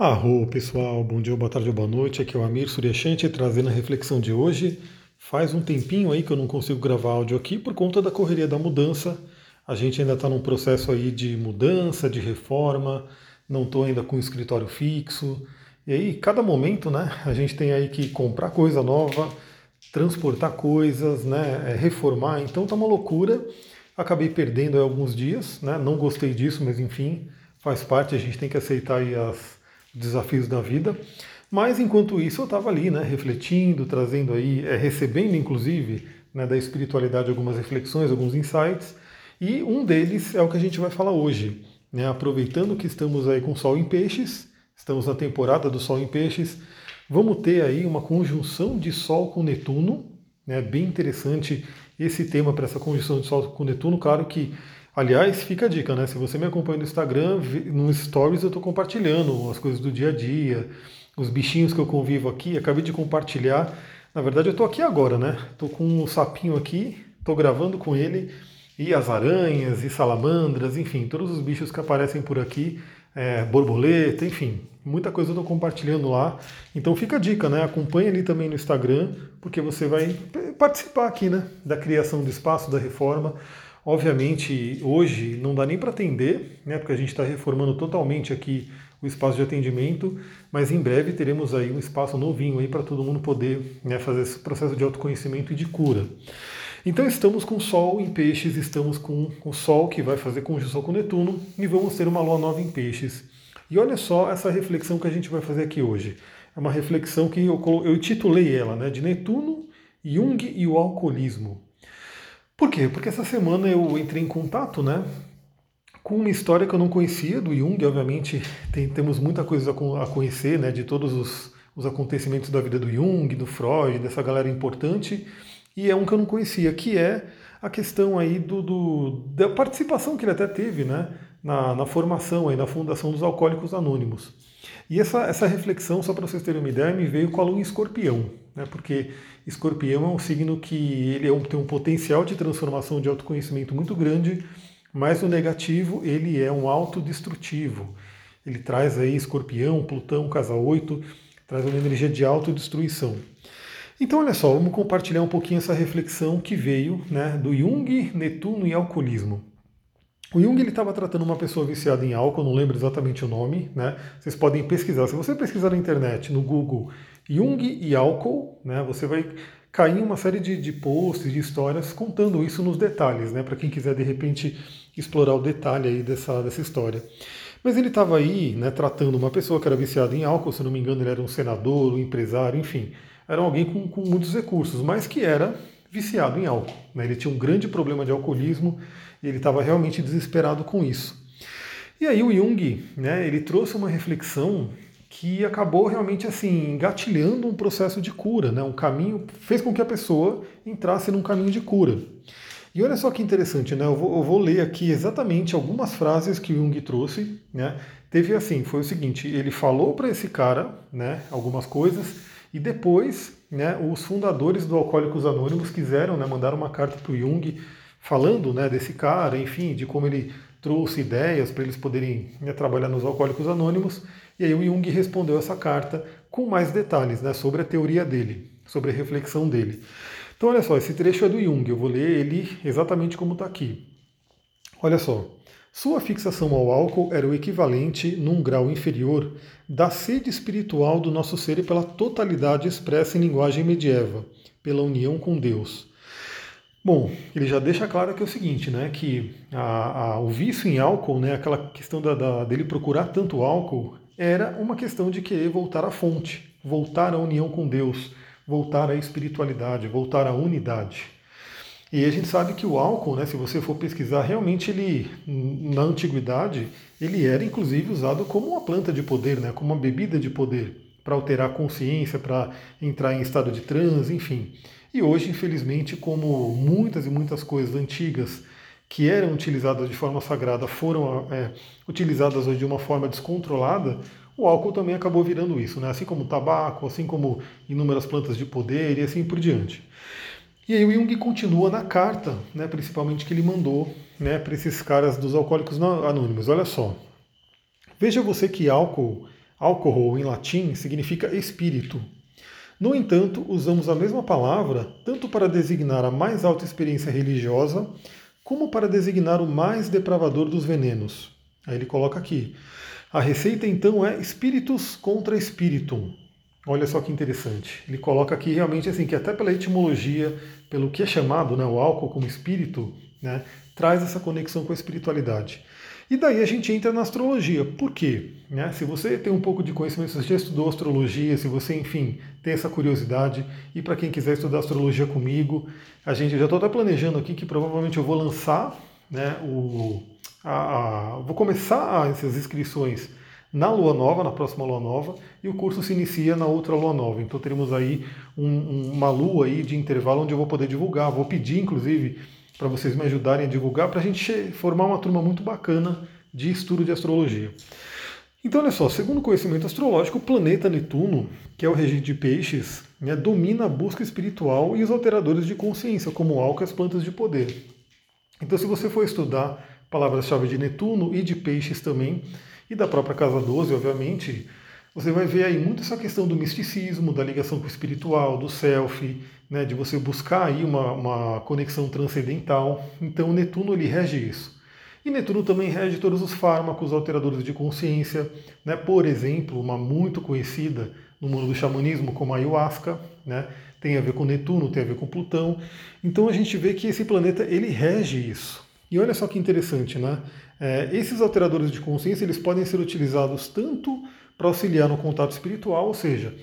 Arro, pessoal, bom dia, boa tarde ou boa noite. Aqui é o Amir Suryashanti trazendo a reflexão de hoje. Faz um tempinho aí que eu não consigo gravar áudio aqui por conta da correria da mudança. A gente ainda está num processo aí de mudança, de reforma, não estou ainda com escritório fixo. E aí, cada momento, né, a gente tem aí que comprar coisa nova, transportar coisas, né, é, reformar. Então tá uma loucura. Acabei perdendo aí alguns dias, né, não gostei disso, mas enfim, faz parte, a gente tem que aceitar aí as desafios da vida. Mas enquanto isso eu estava ali, né, refletindo, trazendo aí, é, recebendo inclusive né, da espiritualidade algumas reflexões, alguns insights. E um deles é o que a gente vai falar hoje. Né, aproveitando que estamos aí com Sol em Peixes, estamos na temporada do Sol em Peixes, vamos ter aí uma conjunção de Sol com Netuno, né, bem interessante esse tema para essa conjunção de Sol com Netuno. Claro que Aliás, fica a dica, né? Se você me acompanha no Instagram, nos stories eu estou compartilhando as coisas do dia a dia, os bichinhos que eu convivo aqui. Acabei de compartilhar. Na verdade, eu estou aqui agora, né? Estou com um sapinho aqui, estou gravando com ele, e as aranhas, e salamandras, enfim, todos os bichos que aparecem por aqui, é, borboleta, enfim, muita coisa eu estou compartilhando lá. Então fica a dica, né? Acompanhe ali também no Instagram, porque você vai participar aqui, né? Da criação do espaço, da reforma. Obviamente, hoje não dá nem para atender, né, porque a gente está reformando totalmente aqui o espaço de atendimento, mas em breve teremos aí um espaço novinho aí para todo mundo poder né, fazer esse processo de autoconhecimento e de cura. Então estamos com Sol em Peixes, estamos com o Sol que vai fazer conjunção com Netuno e vamos ter uma Lua nova em Peixes. E olha só essa reflexão que a gente vai fazer aqui hoje. É uma reflexão que eu, eu titulei ela, né, de Netuno, Jung e o alcoolismo. Por quê? Porque essa semana eu entrei em contato, né, com uma história que eu não conhecia do Jung, obviamente tem, temos muita coisa a conhecer, né, de todos os, os acontecimentos da vida do Jung, do Freud, dessa galera importante, e é um que eu não conhecia, que é a questão aí do, do da participação que ele até teve, né, na, na formação aí, na fundação dos Alcoólicos Anônimos. E essa, essa reflexão, só para vocês terem uma ideia, me veio com a lua em escorpião, né, porque Escorpião é um signo que ele é um, tem um potencial de transformação de autoconhecimento muito grande, mas no negativo ele é um autodestrutivo. Ele traz aí Escorpião, Plutão, Casa 8, traz uma energia de autodestruição. Então, olha só, vamos compartilhar um pouquinho essa reflexão que veio né, do Jung, Netuno e alcoolismo. O Jung estava tratando uma pessoa viciada em álcool, não lembro exatamente o nome, né? Vocês podem pesquisar. Se você pesquisar na internet, no Google, Jung e álcool, né, você vai cair em uma série de, de posts, de histórias contando isso nos detalhes, né? Para quem quiser de repente explorar o detalhe aí dessa, dessa história. Mas ele estava aí, né, tratando uma pessoa que era viciada em álcool, se não me engano, ele era um senador, um empresário, enfim, era alguém com, com muitos recursos, mas que era viciado em álcool. Né? Ele tinha um grande problema de alcoolismo e ele estava realmente desesperado com isso. E aí o Jung, né, ele trouxe uma reflexão que acabou realmente assim engatilhando um processo de cura, né, um caminho, fez com que a pessoa entrasse num caminho de cura. E olha só que interessante, né? Eu vou, eu vou, ler aqui exatamente algumas frases que Jung trouxe. Né? Teve assim, foi o seguinte: ele falou para esse cara, né, algumas coisas, e depois, né, os fundadores do Alcoólicos Anônimos quiseram, né, mandar uma carta para o Jung falando né, desse cara, enfim, de como ele trouxe ideias para eles poderem né, trabalhar nos Alcoólicos Anônimos. E aí o Jung respondeu essa carta com mais detalhes né, sobre a teoria dele, sobre a reflexão dele. Então, olha só, esse trecho é do Jung, eu vou ler ele exatamente como está aqui. Olha só. Sua fixação ao álcool era o equivalente, num grau inferior, da sede espiritual do nosso ser pela totalidade expressa em linguagem medieva, pela união com Deus. Bom, ele já deixa claro que é o seguinte, né, que a, a, o vício em álcool, né, aquela questão da, da, dele procurar tanto álcool, era uma questão de querer voltar à fonte, voltar à união com Deus, voltar à espiritualidade, voltar à unidade. E a gente sabe que o álcool, né, se você for pesquisar, realmente ele, na antiguidade, ele era inclusive usado como uma planta de poder, né, como uma bebida de poder, para alterar a consciência, para entrar em estado de transe, enfim. E hoje, infelizmente, como muitas e muitas coisas antigas que eram utilizadas de forma sagrada foram é, utilizadas hoje de uma forma descontrolada, o álcool também acabou virando isso, né? assim como o tabaco, assim como inúmeras plantas de poder e assim por diante. E aí o Jung continua na carta, né, principalmente que ele mandou né, para esses caras dos alcoólicos anônimos. Olha só. Veja você que álcool, Álcool, em latim, significa espírito. No entanto, usamos a mesma palavra tanto para designar a mais alta experiência religiosa, como para designar o mais depravador dos venenos. Aí ele coloca aqui. A receita então é espíritus contra espíritum. Olha só que interessante. Ele coloca aqui realmente assim que até pela etimologia, pelo que é chamado né, o álcool como espírito, né, traz essa conexão com a espiritualidade. E daí a gente entra na astrologia. Por quê? Né? Se você tem um pouco de conhecimento, se você já estudou astrologia, se você, enfim, tem essa curiosidade, e para quem quiser estudar astrologia comigo, a gente já estou até planejando aqui que provavelmente eu vou lançar, né, o, a, a, vou começar essas inscrições na lua nova, na próxima lua nova, e o curso se inicia na outra lua nova. Então teremos aí um, uma lua aí de intervalo onde eu vou poder divulgar, vou pedir, inclusive, para vocês me ajudarem a divulgar, para a gente formar uma turma muito bacana de estudo de astrologia. Então, olha só, segundo o conhecimento astrológico, o planeta Netuno, que é o regente de peixes, né, domina a busca espiritual e os alteradores de consciência, como álcool e as plantas de poder. Então, se você for estudar palavras-chave de Netuno e de peixes também, e da própria Casa 12, obviamente, você vai ver aí muito essa questão do misticismo, da ligação com o espiritual, do self, né, de você buscar aí uma, uma conexão transcendental. Então Netuno ele rege isso. E Netuno também rege todos os fármacos alteradores de consciência, né? por exemplo, uma muito conhecida no mundo do xamanismo como a ayahuasca, né? tem a ver com Netuno, tem a ver com Plutão. Então a gente vê que esse planeta ele rege isso. E olha só que interessante, né? É, esses alteradores de consciência eles podem ser utilizados tanto para auxiliar no contato espiritual, ou seja,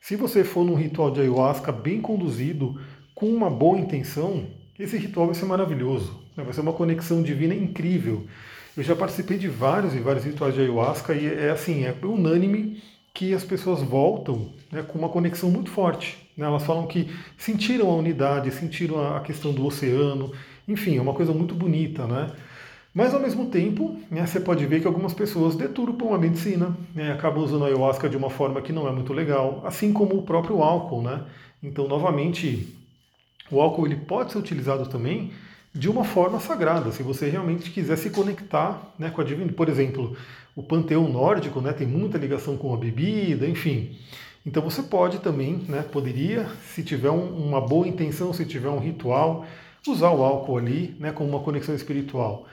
se você for num ritual de ayahuasca bem conduzido, com uma boa intenção, esse ritual vai ser maravilhoso. Né? Vai ser uma conexão divina incrível. Eu já participei de vários e vários rituais de ayahuasca e é assim, é unânime que as pessoas voltam né, com uma conexão muito forte. Né? Elas falam que sentiram a unidade, sentiram a questão do oceano, enfim, é uma coisa muito bonita, né? Mas ao mesmo tempo, né, você pode ver que algumas pessoas deturpam a medicina, né, acabam usando a ayahuasca de uma forma que não é muito legal, assim como o próprio álcool, né? Então, novamente, o álcool ele pode ser utilizado também de uma forma sagrada, se você realmente quiser se conectar né, com a divindade. Por exemplo, o panteão nórdico né, tem muita ligação com a bebida, enfim. Então você pode também, né, poderia, se tiver um, uma boa intenção, se tiver um ritual, usar o álcool ali né, como uma conexão espiritual.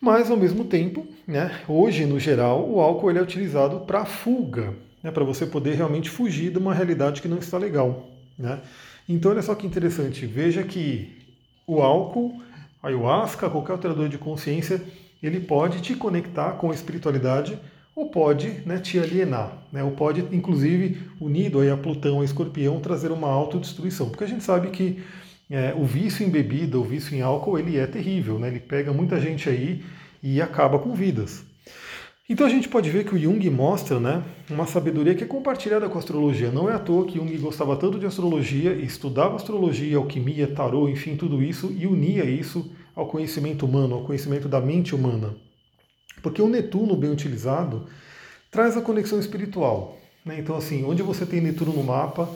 Mas, ao mesmo tempo, né, hoje, no geral, o álcool ele é utilizado para fuga, né, para você poder realmente fugir de uma realidade que não está legal. Né? Então, olha só que interessante. Veja que o álcool, a ayahuasca, qualquer alterador de consciência, ele pode te conectar com a espiritualidade ou pode né, te alienar, né, ou pode, inclusive, unido aí a Plutão, a Escorpião, trazer uma autodestruição. Porque a gente sabe que é, o vício em bebida, o vício em álcool, ele é terrível, né? ele pega muita gente aí e acaba com vidas. Então a gente pode ver que o Jung mostra né, uma sabedoria que é compartilhada com a astrologia. Não é à toa que Jung gostava tanto de astrologia, estudava astrologia, alquimia, tarô, enfim, tudo isso, e unia isso ao conhecimento humano, ao conhecimento da mente humana. Porque o Netuno, bem utilizado, traz a conexão espiritual. Né? Então, assim, onde você tem Netuno no mapa,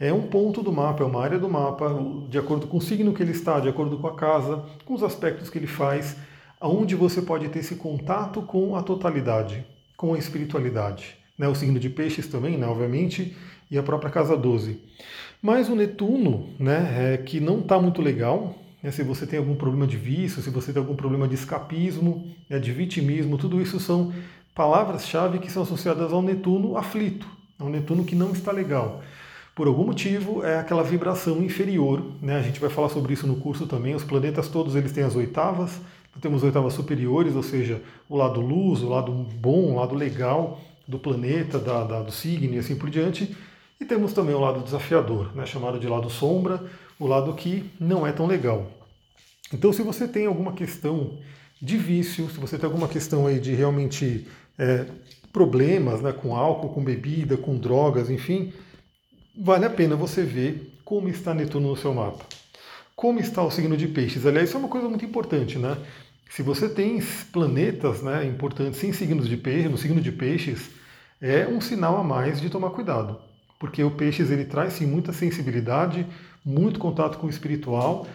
é um ponto do mapa, é uma área do mapa, de acordo com o signo que ele está, de acordo com a casa, com os aspectos que ele faz, aonde você pode ter esse contato com a totalidade, com a espiritualidade. Né? O signo de peixes também, né, obviamente, e a própria casa 12. Mas o Netuno, né, é que não está muito legal, né, se você tem algum problema de vício, se você tem algum problema de escapismo, né, de vitimismo, tudo isso são palavras-chave que são associadas ao Netuno aflito, ao Netuno que não está legal por algum motivo é aquela vibração inferior. Né? A gente vai falar sobre isso no curso também. Os planetas todos eles têm as oitavas. Então, temos oitavas superiores, ou seja, o lado luz, o lado bom, o lado legal do planeta, da, da, do signo e assim por diante. E temos também o lado desafiador, né? chamado de lado sombra, o lado que não é tão legal. Então, se você tem alguma questão de vício, se você tem alguma questão aí de realmente é, problemas né, com álcool, com bebida, com drogas, enfim, vale a pena você ver como está Netuno no seu mapa. Como está o signo de peixes? Aliás, isso é uma coisa muito importante, né? Se você tem planetas né, importantes em signos de peixes, no signo de peixes, é um sinal a mais de tomar cuidado. Porque o peixes ele traz sim muita sensibilidade, muito contato com o espiritual,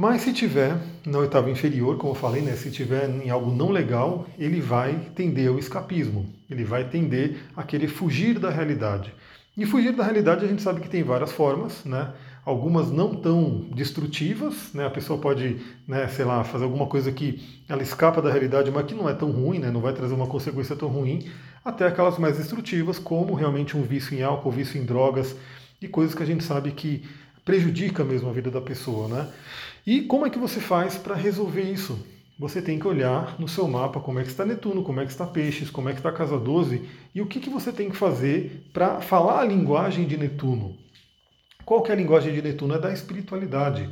Mas se tiver na oitava inferior, como eu falei, né, se tiver em algo não legal, ele vai tender ao escapismo, ele vai tender a querer fugir da realidade. E fugir da realidade a gente sabe que tem várias formas, né? Algumas não tão destrutivas, né? A pessoa pode, né, sei lá, fazer alguma coisa que ela escapa da realidade, mas que não é tão ruim, né? Não vai trazer uma consequência tão ruim, até aquelas mais destrutivas, como realmente um vício em álcool, vício em drogas e coisas que a gente sabe que prejudica mesmo a vida da pessoa, né? E como é que você faz para resolver isso? Você tem que olhar no seu mapa como é que está Netuno, como é que está Peixes, como é que está Casa 12 e o que, que você tem que fazer para falar a linguagem de Netuno. Qual que é a linguagem de Netuno? É da espiritualidade.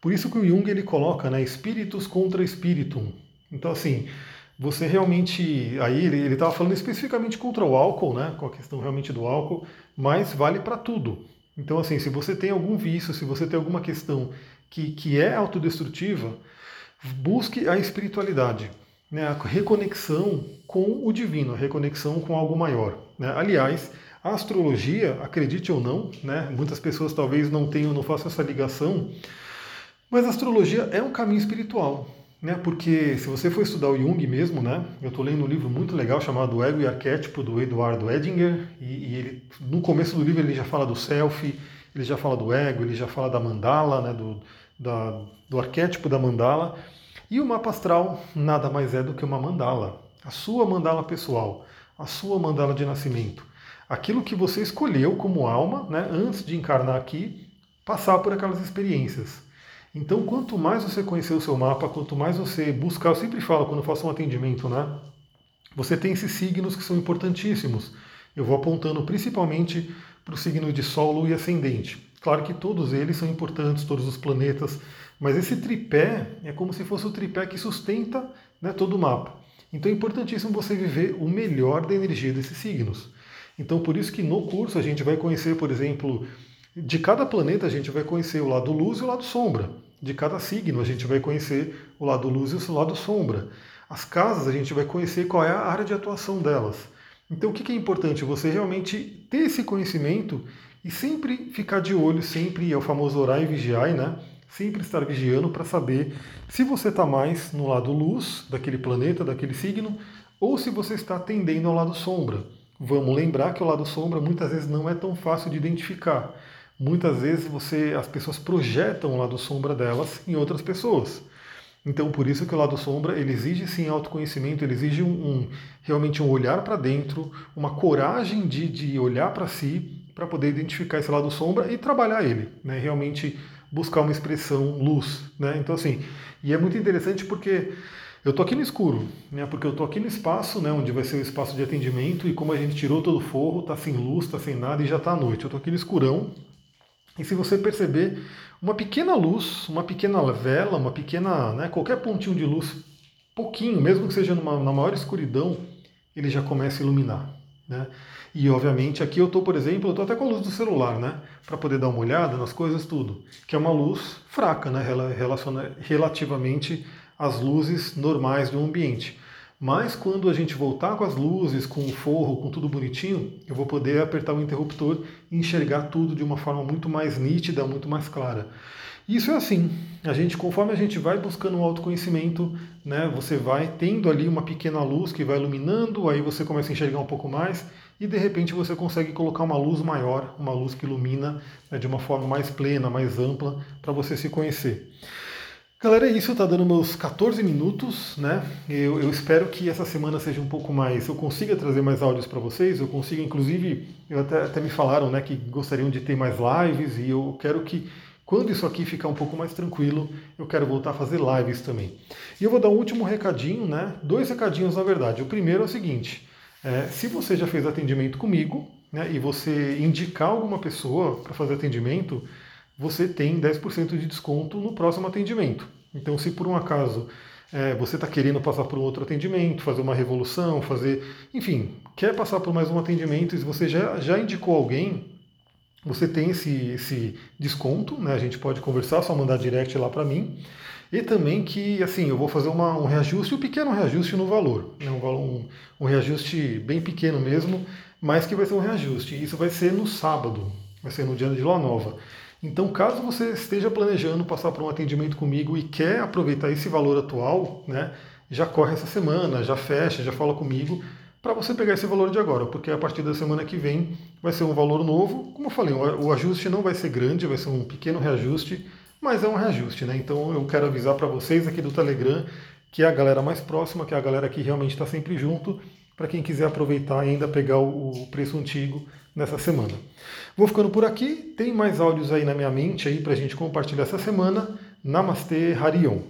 Por isso que o Jung ele coloca né, espíritos contra espíritum. Então assim, você realmente. Aí ele estava falando especificamente contra o álcool, né? Com a questão realmente do álcool, mas vale para tudo. Então, assim, se você tem algum vício, se você tem alguma questão que, que é autodestrutiva, busque a espiritualidade, né? a reconexão com o divino, a reconexão com algo maior. Né? Aliás, a astrologia, acredite ou não, né? muitas pessoas talvez não tenham, não façam essa ligação, mas a astrologia é um caminho espiritual né? Porque se você for estudar o Jung mesmo, né? Eu estou lendo um livro muito legal chamado Ego e Arquétipo do Eduardo Edinger e, e, ele, no começo do livro ele já fala do self, ele já fala do ego, ele já fala da mandala, né? Do, da, do arquétipo da mandala. E o mapa astral nada mais é do que uma mandala, a sua mandala pessoal, a sua mandala de nascimento, aquilo que você escolheu como alma, né? Antes de encarnar aqui, passar por aquelas experiências. Então, quanto mais você conhecer o seu mapa, quanto mais você buscar, eu sempre falo quando faço um atendimento, né? Você tem esses signos que são importantíssimos. Eu vou apontando principalmente para o signo de Sol, Lua e Ascendente. Claro que todos eles são importantes, todos os planetas, mas esse tripé é como se fosse o tripé que sustenta né, todo o mapa. Então é importantíssimo você viver o melhor da energia desses signos. Então por isso que no curso a gente vai conhecer, por exemplo, de cada planeta a gente vai conhecer o lado luz e o lado sombra. De cada signo a gente vai conhecer o lado luz e o lado sombra. As casas a gente vai conhecer qual é a área de atuação delas. Então o que é importante? Você realmente ter esse conhecimento e sempre ficar de olho, sempre é o famoso orar e vigiar, né? Sempre estar vigiando para saber se você está mais no lado luz daquele planeta, daquele signo, ou se você está tendendo ao lado sombra. Vamos lembrar que o lado sombra muitas vezes não é tão fácil de identificar muitas vezes você, as pessoas projetam o lado sombra delas em outras pessoas. Então, por isso que o lado sombra ele exige sim autoconhecimento, ele exige um, um realmente um olhar para dentro, uma coragem de, de olhar para si para poder identificar esse lado sombra e trabalhar ele, né? Realmente buscar uma expressão luz, né? Então assim, e é muito interessante porque eu tô aqui no escuro, né? Porque eu tô aqui no espaço, né? Onde vai ser o espaço de atendimento e como a gente tirou todo o forro, tá sem luz, tá sem nada e já tá à noite. Eu tô aqui no escurão, e se você perceber, uma pequena luz, uma pequena vela, uma pequena, né, qualquer pontinho de luz, pouquinho, mesmo que seja numa, na maior escuridão, ele já começa a iluminar. Né? E obviamente aqui eu estou, por exemplo, eu estou até com a luz do celular, né? Para poder dar uma olhada nas coisas tudo. Que é uma luz fraca, né? Relativamente às luzes normais do ambiente. Mas quando a gente voltar com as luzes, com o forro, com tudo bonitinho, eu vou poder apertar o interruptor e enxergar tudo de uma forma muito mais nítida, muito mais clara. Isso é assim, a gente, conforme a gente vai buscando um autoconhecimento, né, você vai tendo ali uma pequena luz que vai iluminando, aí você começa a enxergar um pouco mais e de repente você consegue colocar uma luz maior, uma luz que ilumina né, de uma forma mais plena, mais ampla, para você se conhecer. Galera, é isso, tá dando meus 14 minutos, né? Eu, eu, espero que essa semana seja um pouco mais, eu consiga trazer mais áudios para vocês, eu consiga, inclusive, eu até, até me falaram, né, que gostariam de ter mais lives e eu quero que quando isso aqui ficar um pouco mais tranquilo, eu quero voltar a fazer lives também. E eu vou dar um último recadinho, né? Dois recadinhos na verdade. O primeiro é o seguinte: é, se você já fez atendimento comigo, né, e você indicar alguma pessoa para fazer atendimento, você tem 10% de desconto no próximo atendimento. Então, se por um acaso é, você está querendo passar por um outro atendimento, fazer uma revolução, fazer. Enfim, quer passar por mais um atendimento e você já, já indicou alguém, você tem esse, esse desconto, né? A gente pode conversar, só mandar direct lá para mim. E também que, assim, eu vou fazer uma, um reajuste, um pequeno reajuste no valor. Né? Um, um, reajuste bem pequeno mesmo, mas que vai ser um reajuste. Isso vai ser no sábado, vai ser no dia de Lua Nova. Então, caso você esteja planejando passar por um atendimento comigo e quer aproveitar esse valor atual, né, já corre essa semana, já fecha, já fala comigo, para você pegar esse valor de agora, porque a partir da semana que vem vai ser um valor novo. Como eu falei, o ajuste não vai ser grande, vai ser um pequeno reajuste, mas é um reajuste, né? Então eu quero avisar para vocês aqui do Telegram, que é a galera mais próxima, que é a galera que realmente está sempre junto, para quem quiser aproveitar e ainda pegar o preço antigo nessa semana. Vou ficando por aqui, tem mais áudios aí na minha mente aí para a gente compartilhar essa semana. Namastê, Harion.